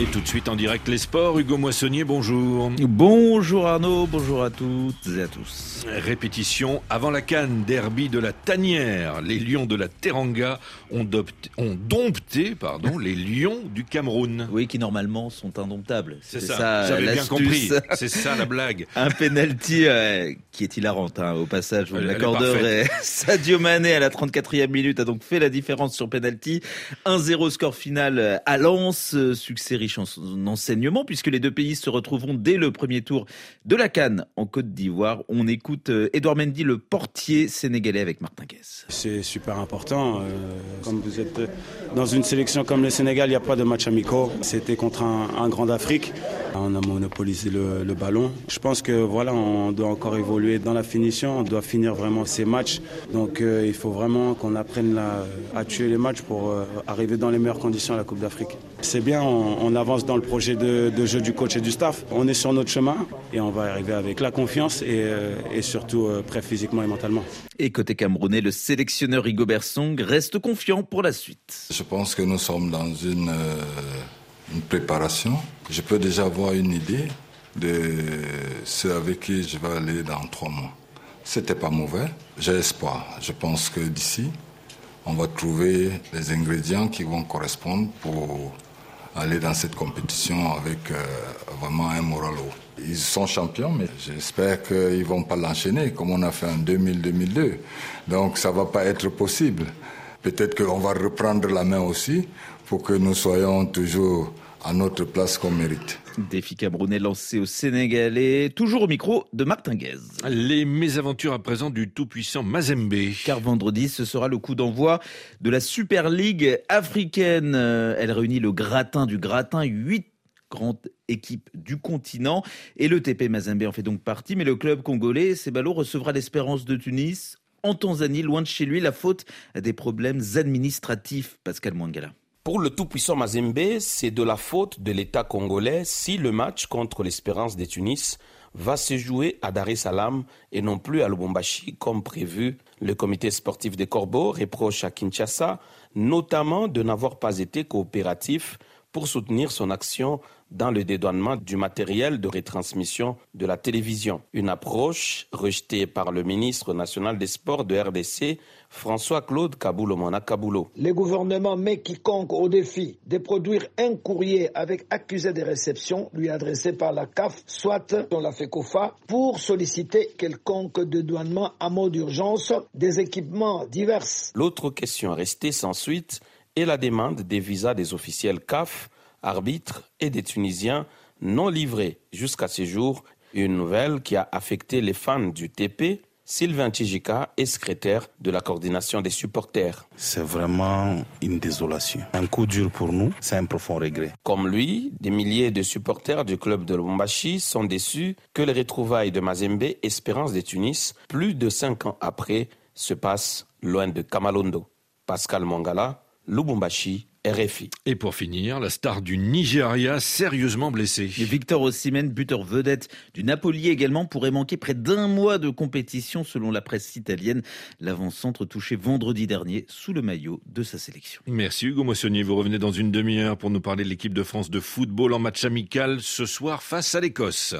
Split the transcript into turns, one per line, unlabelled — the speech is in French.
Et tout de suite en direct les sports, Hugo Moissonnier, bonjour.
Bonjour Arnaud, bonjour à toutes et à tous.
Répétition avant la canne, derby de la Tanière. Les Lions de la Teranga ont, ont dompté pardon, les Lions du Cameroun.
Oui, qui normalement sont indomptables.
C'est ça, j'avais bien compris. C'est ça la blague.
Un penalty euh, qui est hilarant hein, au passage, vous l'accorderez. Sadio Mané à la 34e minute a donc fait la différence sur penalty. 1-0 score final à Lens, succès riche en enseignement puisque les deux pays se retrouveront dès le premier tour de la Cannes en Côte d'Ivoire. On écoute Edouard Mendy, le portier sénégalais avec Martin Guess.
C'est super important. Euh, comme vous êtes dans une sélection comme le Sénégal, il n'y a pas de match amicaux. C'était contre un, grand d'Afrique. On a monopolisé le, ballon. Je pense que voilà, on doit encore évoluer dans la finition. On doit finir vraiment ces matchs. Donc euh, il faut vraiment qu'on apprenne à tuer les matchs pour euh, arriver dans les meilleures conditions à la Coupe d'Afrique. C'est bien, on on avance dans le projet de, jeu du coach et du staff. On est sur notre chemin et on va arriver avec la confiance et, euh, surtout euh, prêt physiquement et mentalement.
Et côté camerounais, le sélectionneur Hugo Bersong reste confiant pour la suite.
Je pense que nous sommes dans une, euh, une préparation. Je peux déjà avoir une idée de ce avec qui je vais aller dans trois mois. C'était pas mauvais. J'ai espoir. Je pense que d'ici, on va trouver les ingrédients qui vont correspondre pour aller dans cette compétition avec euh, vraiment un moral haut. Ils sont champions, mais j'espère qu'ils ne vont pas l'enchaîner comme on a fait en 2000-2002. Donc ça ne va pas être possible. Peut-être qu'on va reprendre la main aussi pour que nous soyons toujours à notre place qu'on mérite.
Défi camerounais lancé au Sénégalais, toujours au micro de Martin Guez.
Les mésaventures à présent du tout-puissant Mazembe.
Car vendredi, ce sera le coup d'envoi de la Super League africaine. Elle réunit le gratin du gratin, huit grandes équipes du continent. Et le TP Mazembe en fait donc partie. Mais le club congolais, Cébalo, recevra l'espérance de Tunis en Tanzanie, loin de chez lui, la faute à des problèmes administratifs. Pascal Mwangala.
Pour le tout-puissant Mazembe, c'est de la faute de l'État congolais si le match contre l'Espérance de Tunis va se jouer à Dar es Salaam et non plus à Lubumbashi comme prévu. Le comité sportif des Corbeaux reproche à Kinshasa notamment de n'avoir pas été coopératif pour soutenir son action dans le dédouanement du matériel de retransmission de la télévision. Une approche rejetée par le ministre national des Sports de RDC, François-Claude Kaboulo-Mona Kaboulo.
Le gouvernement met quiconque au défi de produire un courrier avec accusé de réception lui adressé par la CAF, soit dans la FECOFA, pour solliciter quelconque dédouanement à mot d'urgence des équipements divers.
L'autre question restée sans suite est la demande des visas des officiels CAF arbitres et des Tunisiens non livrés jusqu'à ce jour. Une nouvelle qui a affecté les fans du TP. Sylvain Tijika est secrétaire de la coordination des supporters.
C'est vraiment une désolation. Un coup dur pour nous, c'est un profond regret.
Comme lui, des milliers de supporters du club de Lubumbashi sont déçus que les retrouvailles de Mazembe, Espérance de Tunis, plus de cinq ans après, se passent loin de Kamalondo. Pascal Mangala, Lubumbashi, RFI.
Et pour finir, la star du Nigeria sérieusement blessée.
Victor Osimhen, buteur vedette du Napoli également, pourrait manquer près d'un mois de compétition selon la presse italienne. L'avant-centre touché vendredi dernier sous le maillot de sa sélection.
Merci Hugo Moissonnier. Vous revenez dans une demi-heure pour nous parler de l'équipe de France de football en match amical ce soir face à l'Écosse.